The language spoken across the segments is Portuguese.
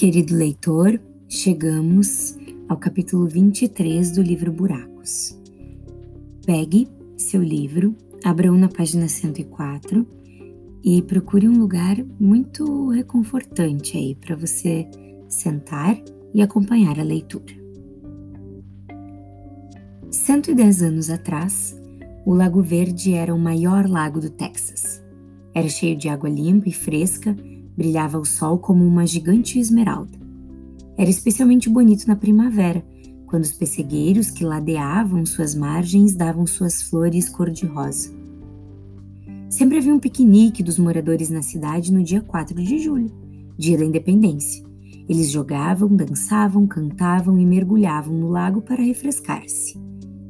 Querido leitor, chegamos ao capítulo 23 do livro Buracos. Pegue seu livro, abra na página 104 e procure um lugar muito reconfortante aí para você sentar e acompanhar a leitura. 110 anos atrás, o Lago Verde era o maior lago do Texas. Era cheio de água limpa e fresca, brilhava o sol como uma gigante esmeralda. Era especialmente bonito na primavera, quando os pessegueiros que ladeavam suas margens davam suas flores cor-de-rosa. Sempre havia um piquenique dos moradores na cidade no dia 4 de julho, dia da independência. Eles jogavam, dançavam, cantavam e mergulhavam no lago para refrescar-se.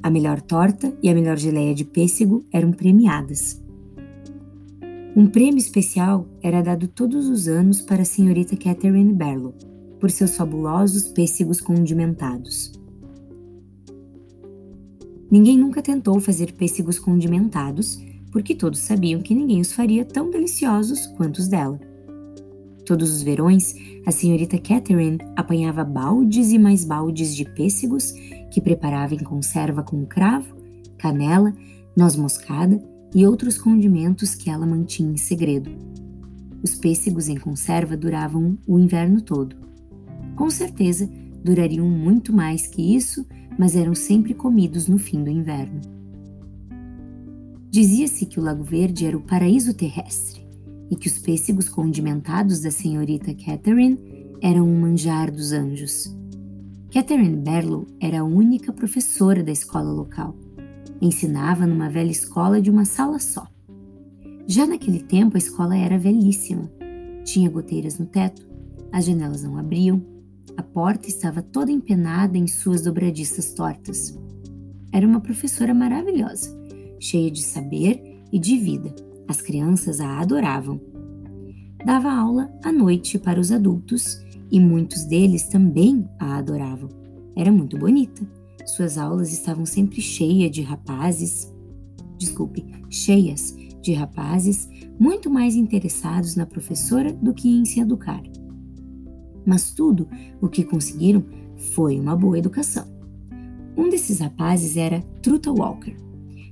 A melhor torta e a melhor geleia de pêssego eram premiadas. Um prêmio especial era dado todos os anos para a senhorita Catherine Barlow, por seus fabulosos pêssegos condimentados. Ninguém nunca tentou fazer pêssegos condimentados, porque todos sabiam que ninguém os faria tão deliciosos quanto os dela. Todos os verões, a senhorita Catherine apanhava baldes e mais baldes de pêssegos que preparava em conserva com cravo, canela, noz moscada e outros condimentos que ela mantinha em segredo. Os pêssegos em conserva duravam o inverno todo. Com certeza, durariam muito mais que isso, mas eram sempre comidos no fim do inverno. Dizia-se que o Lago Verde era o paraíso terrestre e que os pêssegos condimentados da senhorita Catherine eram um manjar dos anjos. Catherine Barlow era a única professora da escola local. Ensinava numa velha escola de uma sala só. Já naquele tempo a escola era velhíssima. Tinha goteiras no teto, as janelas não abriam, a porta estava toda empenada em suas dobradiças tortas. Era uma professora maravilhosa, cheia de saber e de vida. As crianças a adoravam. Dava aula à noite para os adultos e muitos deles também a adoravam. Era muito bonita. Suas aulas estavam sempre cheias de rapazes, desculpe, cheias de rapazes muito mais interessados na professora do que em se educar. Mas tudo o que conseguiram foi uma boa educação. Um desses rapazes era Truta Walker.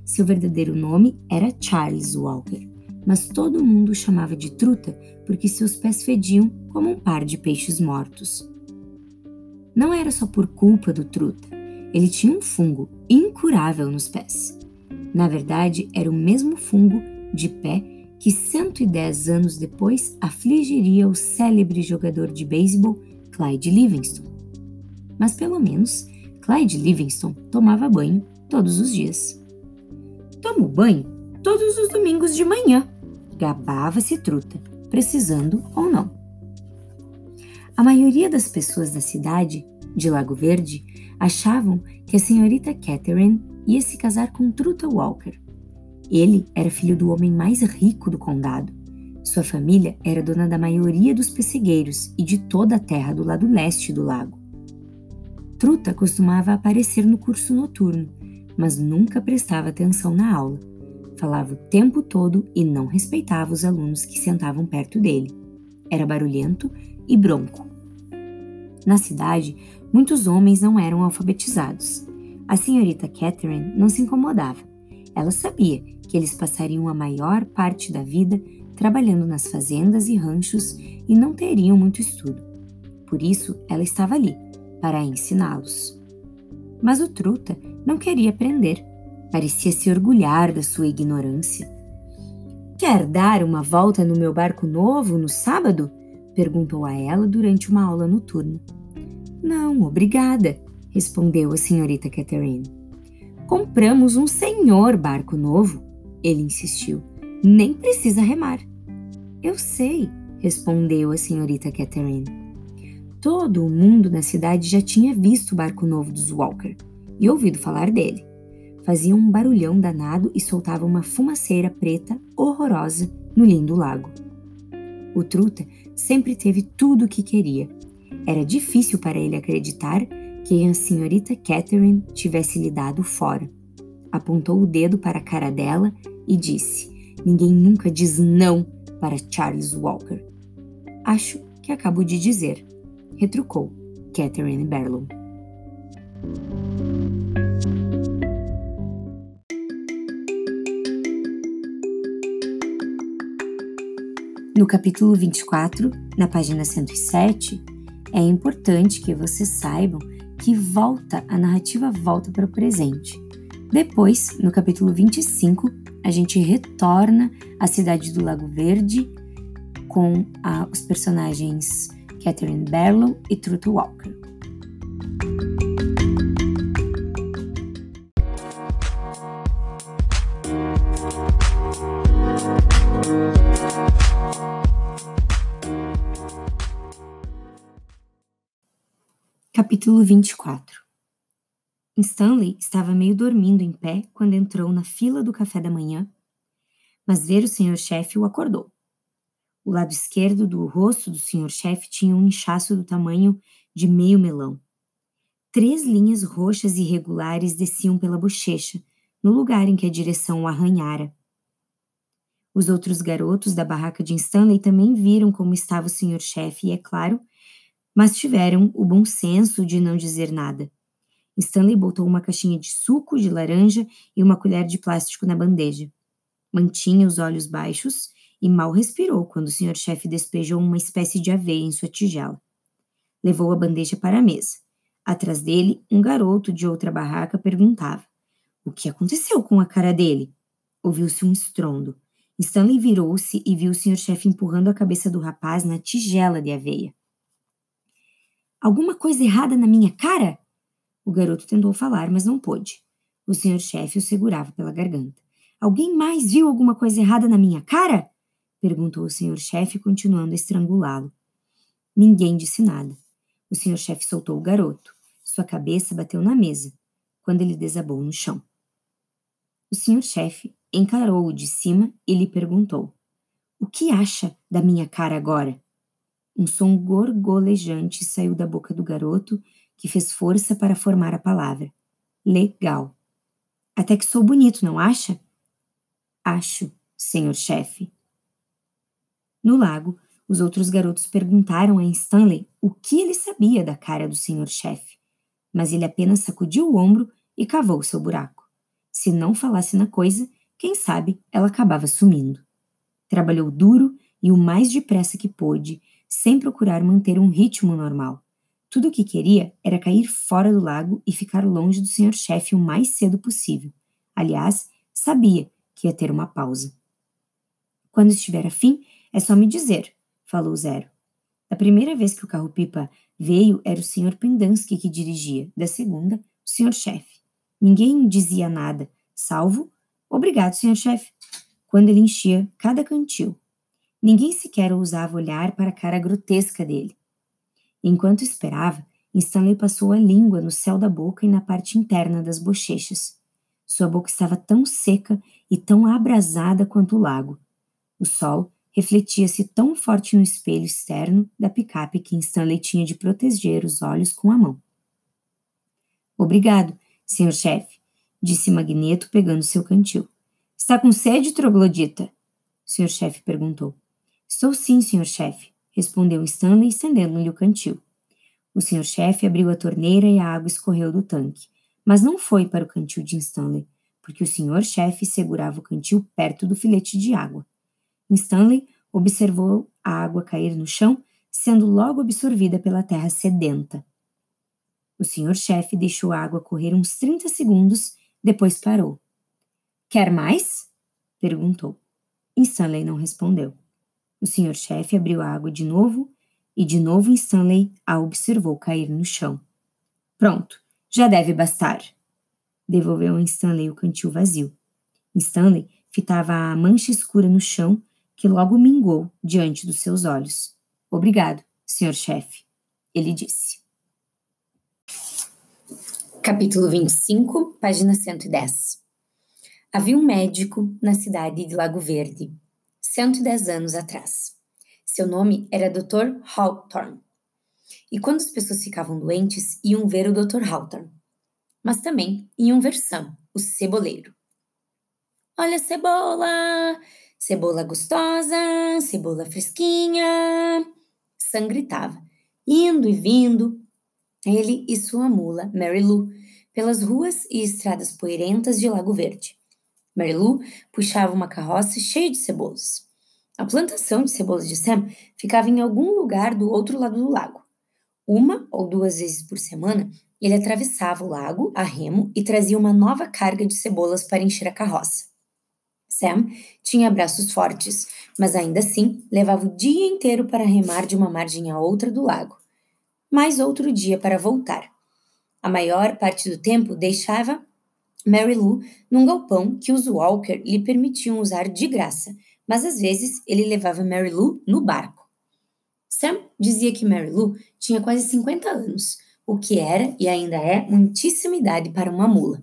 Seu verdadeiro nome era Charles Walker mas todo mundo o chamava de truta porque seus pés fediam como um par de peixes mortos. Não era só por culpa do truta, ele tinha um fungo incurável nos pés. Na verdade, era o mesmo fungo de pé que 110 anos depois afligiria o célebre jogador de beisebol Clyde Livingston. Mas pelo menos Clyde Livingston tomava banho todos os dias. Tomo banho todos os domingos de manhã, gabava-se Truta, precisando ou não. A maioria das pessoas da cidade, de Lago Verde, achavam que a senhorita Catherine ia se casar com Truta Walker. Ele era filho do homem mais rico do condado. Sua família era dona da maioria dos pessegueiros e de toda a terra do lado leste do lago. Truta costumava aparecer no curso noturno, mas nunca prestava atenção na aula Falava o tempo todo e não respeitava os alunos que sentavam perto dele. Era barulhento e bronco. Na cidade, muitos homens não eram alfabetizados. A senhorita Catherine não se incomodava. Ela sabia que eles passariam a maior parte da vida trabalhando nas fazendas e ranchos e não teriam muito estudo. Por isso, ela estava ali, para ensiná-los. Mas o Truta não queria aprender. Parecia se orgulhar da sua ignorância. Quer dar uma volta no meu barco novo no sábado? Perguntou a ela durante uma aula noturna. Não, obrigada, respondeu a senhorita Catherine. Compramos um senhor barco novo, ele insistiu. Nem precisa remar. Eu sei, respondeu a senhorita Catherine. Todo o mundo na cidade já tinha visto o barco novo dos Walker e ouvido falar dele fazia um barulhão danado e soltava uma fumaceira preta horrorosa no lindo lago. O Truta sempre teve tudo o que queria. Era difícil para ele acreditar que a senhorita Catherine tivesse lhe dado fora. Apontou o dedo para a cara dela e disse: Ninguém nunca diz não para Charles Walker. Acho que acabo de dizer, retrucou Catherine Barlow. No capítulo 24, na página 107, é importante que vocês saibam que volta, a narrativa volta para o presente. Depois, no capítulo 25, a gente retorna à cidade do Lago Verde com a, os personagens Catherine Barlow e Truth Walker. Capítulo 24 Stanley estava meio dormindo em pé quando entrou na fila do café da manhã, mas ver o senhor-chefe o acordou. O lado esquerdo do rosto do senhor-chefe tinha um inchaço do tamanho de meio melão. Três linhas roxas irregulares desciam pela bochecha, no lugar em que a direção o arranhara. Os outros garotos da barraca de Stanley também viram como estava o senhor-chefe e, é claro, mas tiveram o bom senso de não dizer nada. Stanley botou uma caixinha de suco de laranja e uma colher de plástico na bandeja. Mantinha os olhos baixos e mal respirou quando o senhor-chefe despejou uma espécie de aveia em sua tigela. Levou a bandeja para a mesa. Atrás dele, um garoto de outra barraca perguntava: O que aconteceu com a cara dele? Ouviu-se um estrondo. Stanley virou-se e viu o senhor-chefe empurrando a cabeça do rapaz na tigela de aveia. Alguma coisa errada na minha cara? O garoto tentou falar, mas não pôde. O senhor-chefe o segurava pela garganta. Alguém mais viu alguma coisa errada na minha cara? perguntou o senhor-chefe, continuando a estrangulá-lo. Ninguém disse nada. O senhor-chefe soltou o garoto. Sua cabeça bateu na mesa, quando ele desabou no chão. O senhor-chefe encarou-o de cima e lhe perguntou: O que acha da minha cara agora? Um som gorgolejante saiu da boca do garoto, que fez força para formar a palavra. Legal. Até que sou bonito, não acha? Acho, senhor chefe. No lago, os outros garotos perguntaram a Stanley o que ele sabia da cara do senhor chefe, mas ele apenas sacudiu o ombro e cavou seu buraco. Se não falasse na coisa, quem sabe ela acabava sumindo. Trabalhou duro e o mais depressa que pôde, sem procurar manter um ritmo normal. Tudo o que queria era cair fora do lago e ficar longe do senhor-chefe o mais cedo possível. Aliás, sabia que ia ter uma pausa. Quando estiver afim, é só me dizer, falou Zero. Da primeira vez que o carro-pipa veio, era o senhor Pendansky que dirigia, da segunda, o senhor-chefe. Ninguém dizia nada, salvo obrigado, senhor-chefe, quando ele enchia cada cantil. Ninguém sequer ousava olhar para a cara grotesca dele. Enquanto esperava, Stanley passou a língua no céu da boca e na parte interna das bochechas. Sua boca estava tão seca e tão abrasada quanto o lago. O sol refletia-se tão forte no espelho externo da picape que Stanley tinha de proteger os olhos com a mão. Obrigado, senhor chefe, disse Magneto pegando seu cantil. Está com sede, troglodita? Senhor chefe perguntou. Estou sim, senhor chefe, respondeu Stanley, estendendo-lhe o cantil. O senhor chefe abriu a torneira e a água escorreu do tanque, mas não foi para o cantil de Stanley, porque o senhor chefe segurava o cantil perto do filete de água. Stanley observou a água cair no chão, sendo logo absorvida pela terra sedenta. O senhor chefe deixou a água correr uns 30 segundos, depois parou. Quer mais? perguntou. Stanley não respondeu. O senhor-chefe abriu a água de novo e de novo Stanley a observou cair no chão. Pronto, já deve bastar. Devolveu a Stanley o cantil vazio. Stanley fitava a mancha escura no chão que logo mingou diante dos seus olhos. Obrigado, senhor-chefe, ele disse. Capítulo 25, página 110. Havia um médico na cidade de Lago Verde 110 anos atrás. Seu nome era Dr. Hawthorne. E quando as pessoas ficavam doentes, iam ver o Dr. Hawthorne. Mas também iam ver Sam, o ceboleiro. Olha cebola! Cebola gostosa, cebola fresquinha! Sam gritava. indo e vindo, ele e sua mula, Mary Lou, pelas ruas e estradas poeirentas de Lago Verde. Mary Lou puxava uma carroça cheia de cebolas. A plantação de cebolas de Sam ficava em algum lugar do outro lado do lago. Uma ou duas vezes por semana, ele atravessava o lago a remo e trazia uma nova carga de cebolas para encher a carroça. Sam tinha braços fortes, mas ainda assim levava o dia inteiro para remar de uma margem a outra do lago. Mais outro dia para voltar. A maior parte do tempo deixava Mary Lou num galpão que os Walker lhe permitiam usar de graça, mas às vezes ele levava Mary Lou no barco. Sam dizia que Mary Lou tinha quase 50 anos, o que era e ainda é muitíssima idade para uma mula.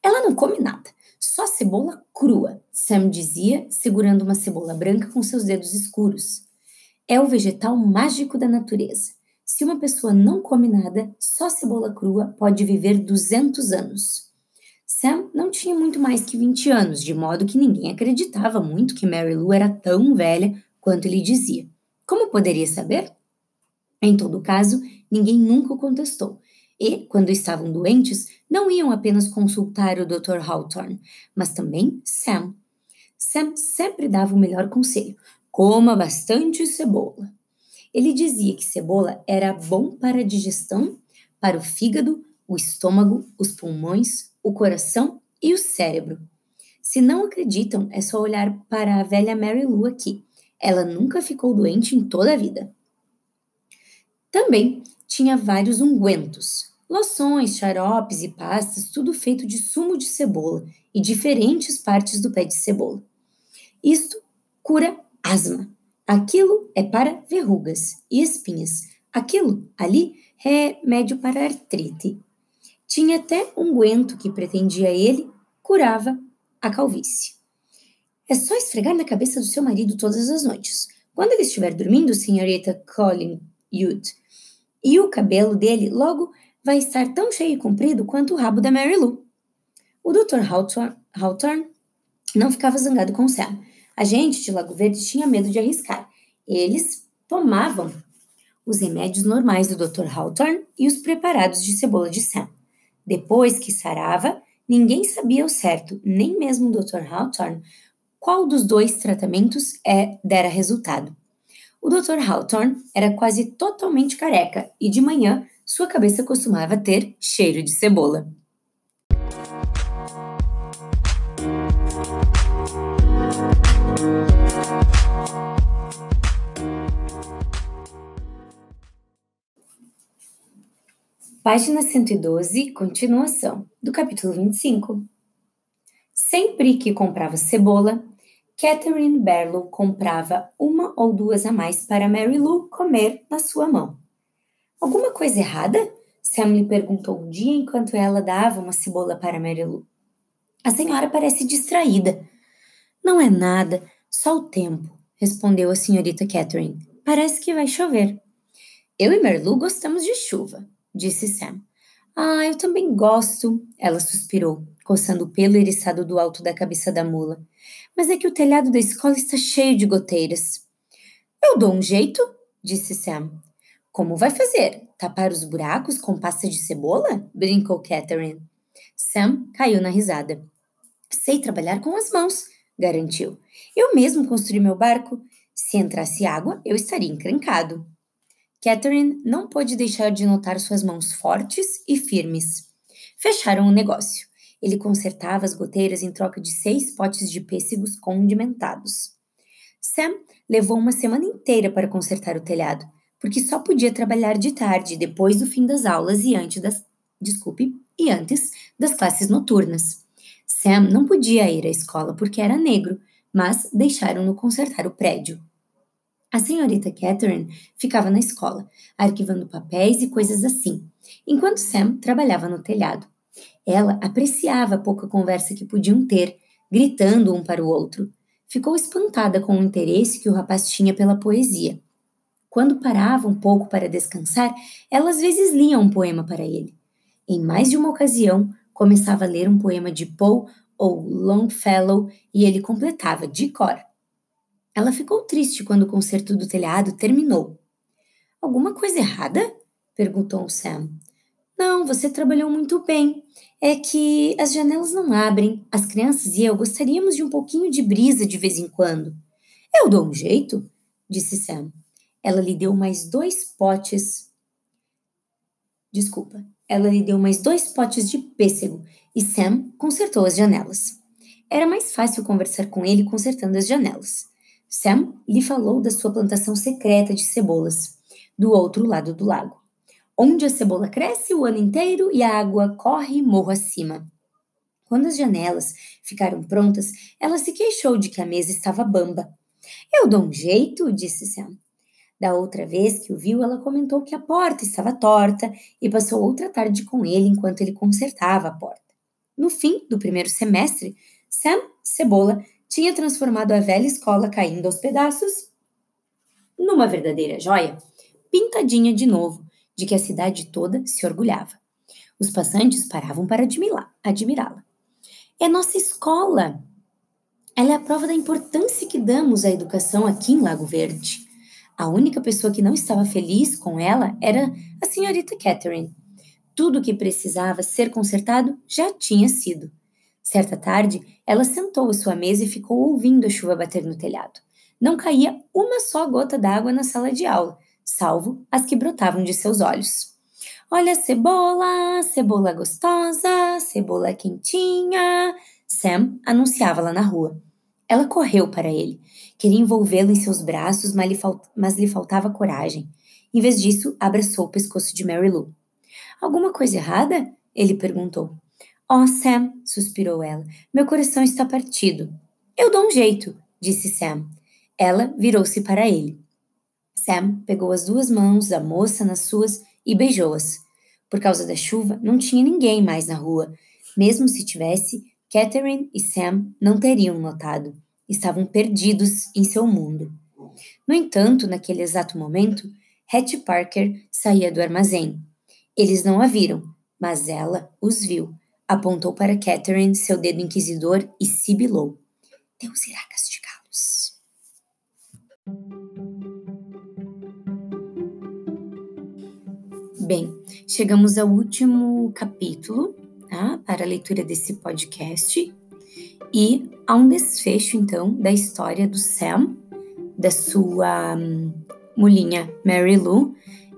Ela não come nada, só cebola crua, Sam dizia, segurando uma cebola branca com seus dedos escuros. É o vegetal mágico da natureza. Se uma pessoa não come nada, só cebola crua pode viver 200 anos. Sam não tinha muito mais que 20 anos, de modo que ninguém acreditava muito que Mary Lou era tão velha quanto ele dizia. Como poderia saber? Em todo caso, ninguém nunca o contestou. E, quando estavam doentes, não iam apenas consultar o Dr. Hawthorne, mas também Sam. Sam sempre dava o melhor conselho: coma bastante cebola. Ele dizia que cebola era bom para a digestão, para o fígado, o estômago, os pulmões, o coração e o cérebro. Se não acreditam, é só olhar para a velha Mary Lou aqui. Ela nunca ficou doente em toda a vida. Também tinha vários ungüentos, loções, xaropes e pastas, tudo feito de sumo de cebola e diferentes partes do pé de cebola. Isto cura asma. Aquilo é para verrugas e espinhas. Aquilo ali é remédio para artrite. Tinha até unguento que pretendia ele curava a calvície. É só esfregar na cabeça do seu marido todas as noites. Quando ele estiver dormindo, senhorita Colin Youth, e o cabelo dele logo vai estar tão cheio e comprido quanto o rabo da Mary Lou. O Dr. Hawthorne não ficava zangado com Sam. A gente de Lago Verde tinha medo de arriscar. Eles tomavam os remédios normais do Dr. Hawthorne e os preparados de cebola de Sam. Depois que sarava, ninguém sabia ao certo, nem mesmo o Dr. Hawthorne, qual dos dois tratamentos é, dera resultado. O Dr. Hawthorne era quase totalmente careca e de manhã sua cabeça costumava ter cheiro de cebola. Página 112, continuação, do capítulo 25. Sempre que comprava cebola, Catherine Barlow comprava uma ou duas a mais para Mary Lou comer na sua mão. Alguma coisa errada? Sam lhe perguntou um dia enquanto ela dava uma cebola para Mary Lou. A senhora parece distraída. Não é nada, só o tempo, respondeu a senhorita Catherine. Parece que vai chover. Eu e Mary Lou gostamos de chuva, disse Sam. Ah, eu também gosto, ela suspirou, coçando o pelo eriçado do alto da cabeça da mula. Mas é que o telhado da escola está cheio de goteiras. Eu dou um jeito, disse Sam. Como vai fazer? Tapar os buracos com pasta de cebola? brincou Catherine. Sam caiu na risada. Sei trabalhar com as mãos, garantiu. Eu mesmo construí meu barco. Se entrasse água, eu estaria encrencado. Catherine não pôde deixar de notar suas mãos fortes e firmes. Fecharam o negócio. Ele consertava as goteiras em troca de seis potes de pêssegos condimentados. Sam levou uma semana inteira para consertar o telhado, porque só podia trabalhar de tarde, depois do fim das aulas e antes das, desculpe, e antes das classes noturnas. Sam não podia ir à escola porque era negro, mas deixaram-no consertar o prédio. A senhorita Catherine ficava na escola, arquivando papéis e coisas assim, enquanto Sam trabalhava no telhado. Ela apreciava a pouca conversa que podiam ter, gritando um para o outro. Ficou espantada com o interesse que o rapaz tinha pela poesia. Quando parava um pouco para descansar, ela às vezes lia um poema para ele. Em mais de uma ocasião, começava a ler um poema de Poe ou Longfellow e ele completava de cor. Ela ficou triste quando o concerto do telhado terminou. Alguma coisa errada? perguntou Sam. Não, você trabalhou muito bem. É que as janelas não abrem. As crianças e eu gostaríamos de um pouquinho de brisa de vez em quando. Eu dou um jeito, disse Sam. Ela lhe deu mais dois potes. Desculpa. Ela lhe deu mais dois potes de pêssego e Sam consertou as janelas. Era mais fácil conversar com ele consertando as janelas. Sam lhe falou da sua plantação secreta de cebolas, do outro lado do lago, onde a cebola cresce o ano inteiro e a água corre morro acima. Quando as janelas ficaram prontas, ela se queixou de que a mesa estava bamba. Eu dou um jeito, disse Sam. Da outra vez que o viu, ela comentou que a porta estava torta e passou outra tarde com ele enquanto ele consertava a porta. No fim do primeiro semestre, Sam Cebola tinha transformado a velha escola caindo aos pedaços numa verdadeira joia, pintadinha de novo, de que a cidade toda se orgulhava. Os passantes paravam para admirá-la. É nossa escola! Ela é a prova da importância que damos à educação aqui em Lago Verde. A única pessoa que não estava feliz com ela era a senhorita Catherine. Tudo o que precisava ser consertado já tinha sido. Certa tarde, ela sentou à sua mesa e ficou ouvindo a chuva bater no telhado. Não caía uma só gota d'água na sala de aula, salvo as que brotavam de seus olhos. Olha cebola, cebola gostosa, cebola quentinha. Sam anunciava lá na rua. Ela correu para ele. Queria envolvê-lo em seus braços, mas lhe faltava coragem. Em vez disso, abraçou o pescoço de Mary Lou. Alguma coisa errada? Ele perguntou. Oh, Sam, suspirou ela, meu coração está partido. Eu dou um jeito, disse Sam. Ela virou-se para ele. Sam pegou as duas mãos da moça nas suas e beijou-as. Por causa da chuva, não tinha ninguém mais na rua. Mesmo se tivesse, Catherine e Sam não teriam notado. Estavam perdidos em seu mundo. No entanto, naquele exato momento, Hattie Parker saía do armazém. Eles não a viram, mas ela os viu apontou para Catherine seu dedo inquisidor e sibilou: Deus irá castigá-los. Bem, chegamos ao último capítulo tá, para a leitura desse podcast e há um desfecho, então, da história do Sam, da sua um, Mary Lou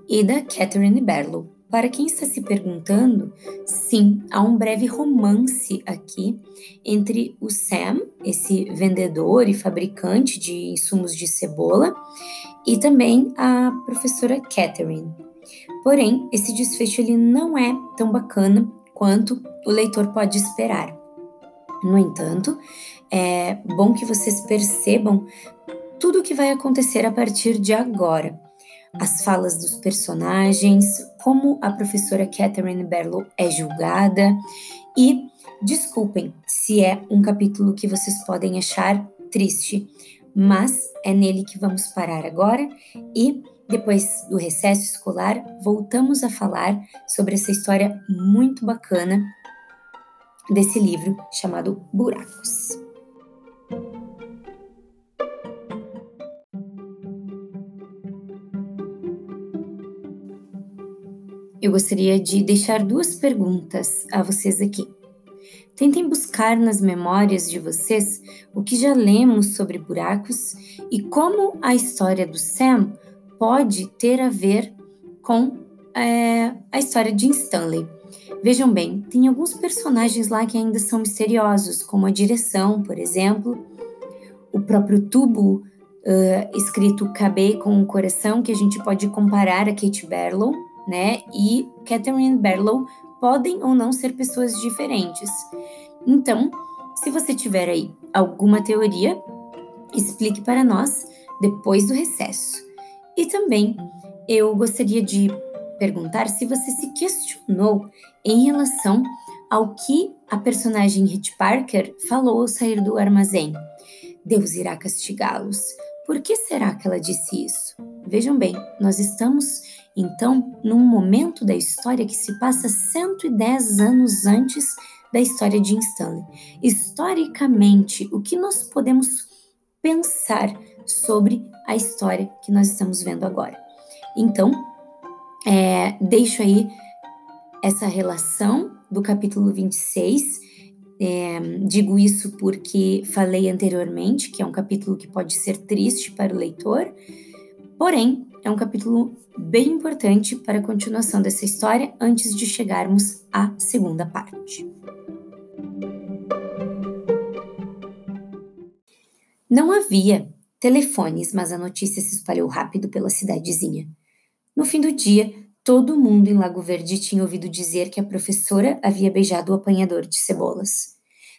e da Catherine Barlow. Para quem está se perguntando, sim, há um breve romance aqui entre o Sam, esse vendedor e fabricante de insumos de cebola, e também a professora Catherine. Porém, esse desfecho ele não é tão bacana quanto o leitor pode esperar. No entanto, é bom que vocês percebam tudo o que vai acontecer a partir de agora as falas dos personagens, como a professora Catherine Barlow é julgada e desculpem se é um capítulo que vocês podem achar triste, mas é nele que vamos parar agora e depois do recesso escolar voltamos a falar sobre essa história muito bacana desse livro chamado Buracos. Eu gostaria de deixar duas perguntas a vocês aqui. Tentem buscar nas memórias de vocês o que já lemos sobre buracos e como a história do Sam pode ter a ver com é, a história de Stanley. Vejam bem, tem alguns personagens lá que ainda são misteriosos, como a direção, por exemplo, o próprio tubo uh, escrito KB com o coração, que a gente pode comparar a Kate Barlow né? E Catherine Barlow podem ou não ser pessoas diferentes. Então, se você tiver aí alguma teoria, explique para nós depois do recesso. E também eu gostaria de perguntar se você se questionou em relação ao que a personagem Hit Parker falou ao sair do armazém. Deus irá castigá-los. Por que será que ela disse isso? Vejam bem, nós estamos então, num momento da história que se passa 110 anos antes da história de Stanley. Historicamente, o que nós podemos pensar sobre a história que nós estamos vendo agora? Então, é, deixo aí essa relação do capítulo 26. É, digo isso porque falei anteriormente que é um capítulo que pode ser triste para o leitor, porém, é um capítulo bem importante para a continuação dessa história antes de chegarmos à segunda parte. Não havia telefones, mas a notícia se espalhou rápido pela cidadezinha. No fim do dia, todo mundo em Lago Verde tinha ouvido dizer que a professora havia beijado o apanhador de cebolas.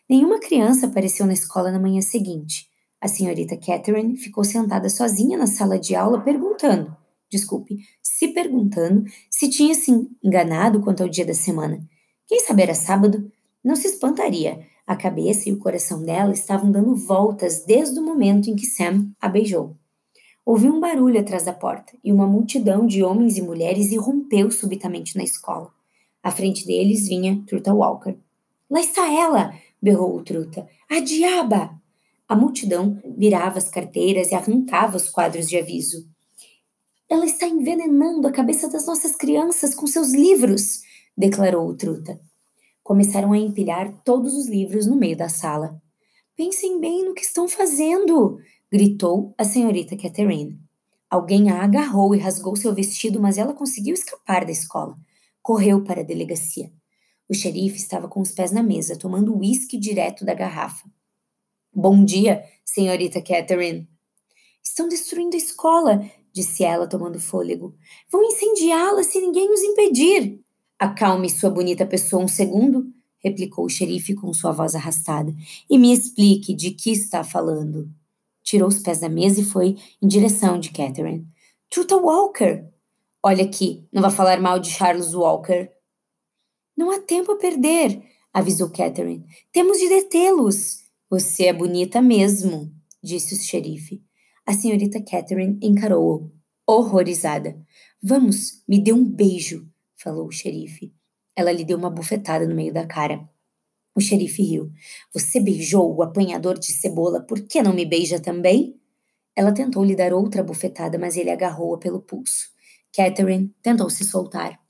Nenhuma criança apareceu na escola na manhã seguinte. A senhorita Catherine ficou sentada sozinha na sala de aula perguntando, desculpe, se perguntando se tinha se enganado quanto ao dia da semana. Quem sabe era sábado? Não se espantaria. A cabeça e o coração dela estavam dando voltas desde o momento em que Sam a beijou. Ouviu um barulho atrás da porta e uma multidão de homens e mulheres irrompeu subitamente na escola. À frente deles vinha Truta Walker. Lá está ela! berrou o Truta. A diaba! A multidão virava as carteiras e arrancava os quadros de aviso. Ela está envenenando a cabeça das nossas crianças com seus livros, declarou o Truta. Começaram a empilhar todos os livros no meio da sala. Pensem bem no que estão fazendo, gritou a senhorita Catherine. Alguém a agarrou e rasgou seu vestido, mas ela conseguiu escapar da escola. Correu para a delegacia. O xerife estava com os pés na mesa, tomando uísque direto da garrafa. Bom dia, senhorita Catherine. Estão destruindo a escola, disse ela, tomando fôlego. Vão incendiá-la se ninguém os impedir. Acalme sua bonita pessoa um segundo, replicou o xerife com sua voz arrastada, e me explique de que está falando tirou os pés da mesa e foi em direção de Catherine. Truta Walker! Olha aqui, não vá falar mal de Charles Walker. Não há tempo a perder, avisou Catherine. Temos de detê-los. Você é bonita mesmo, disse o xerife. A senhorita Catherine encarou-o, horrorizada. Vamos, me dê um beijo, falou o xerife. Ela lhe deu uma bufetada no meio da cara. O xerife riu. Você beijou o apanhador de cebola, por que não me beija também? Ela tentou lhe dar outra bufetada, mas ele agarrou-a pelo pulso. Catherine tentou se soltar.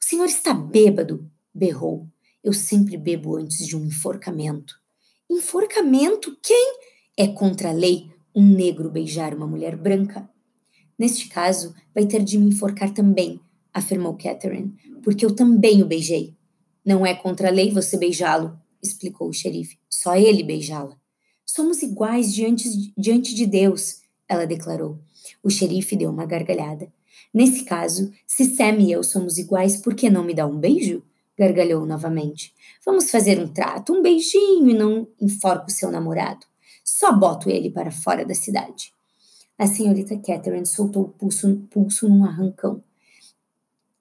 O senhor está bêbado, berrou. Eu sempre bebo antes de um enforcamento. Enforcamento? Quem? É contra a lei um negro beijar uma mulher branca. Neste caso, vai ter de me enforcar também, afirmou Catherine, porque eu também o beijei. Não é contra a lei você beijá-lo, explicou o xerife. Só ele beijá-la. Somos iguais diante, diante de Deus, ela declarou. O xerife deu uma gargalhada. Nesse caso, se Sam e eu somos iguais, por que não me dá um beijo? Gargalhou novamente. Vamos fazer um trato, um beijinho e não enforco seu namorado. Só boto ele para fora da cidade. A senhorita Catherine soltou o pulso, pulso num arrancão.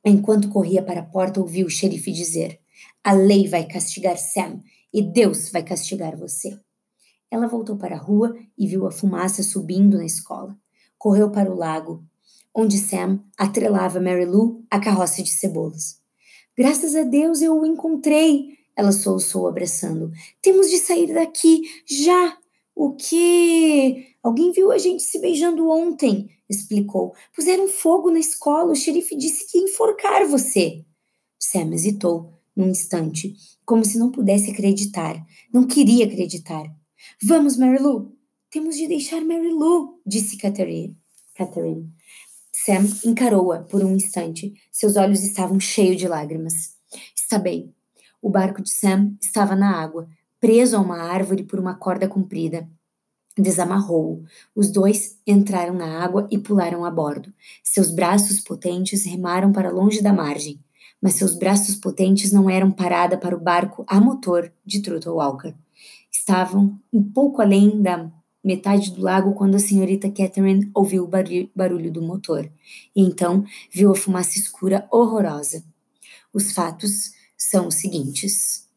Enquanto corria para a porta, ouviu o xerife dizer: a lei vai castigar Sam e Deus vai castigar você. Ela voltou para a rua e viu a fumaça subindo na escola. Correu para o lago, onde Sam atrelava Mary Lou à carroça de cebolas. Graças a Deus eu o encontrei, ela soluçou abraçando. Temos de sair daqui já. O que? Alguém viu a gente se beijando ontem, explicou. Puseram fogo na escola. O xerife disse que ia enforcar você. Sam hesitou num instante, como se não pudesse acreditar. Não queria acreditar. Vamos, Mary Lou. Temos de deixar Mary Lou, disse Catherine. Catherine. Sam encarou-a por um instante. Seus olhos estavam cheios de lágrimas. Está bem. O barco de Sam estava na água, preso a uma árvore por uma corda comprida. Desamarrou-o. Os dois entraram na água e pularam a bordo. Seus braços potentes remaram para longe da margem mas seus braços potentes não eram parada para o barco a motor de Truttle Walker. Estavam um pouco além da metade do lago quando a senhorita Catherine ouviu o barulho do motor e então viu a fumaça escura horrorosa. Os fatos são os seguintes.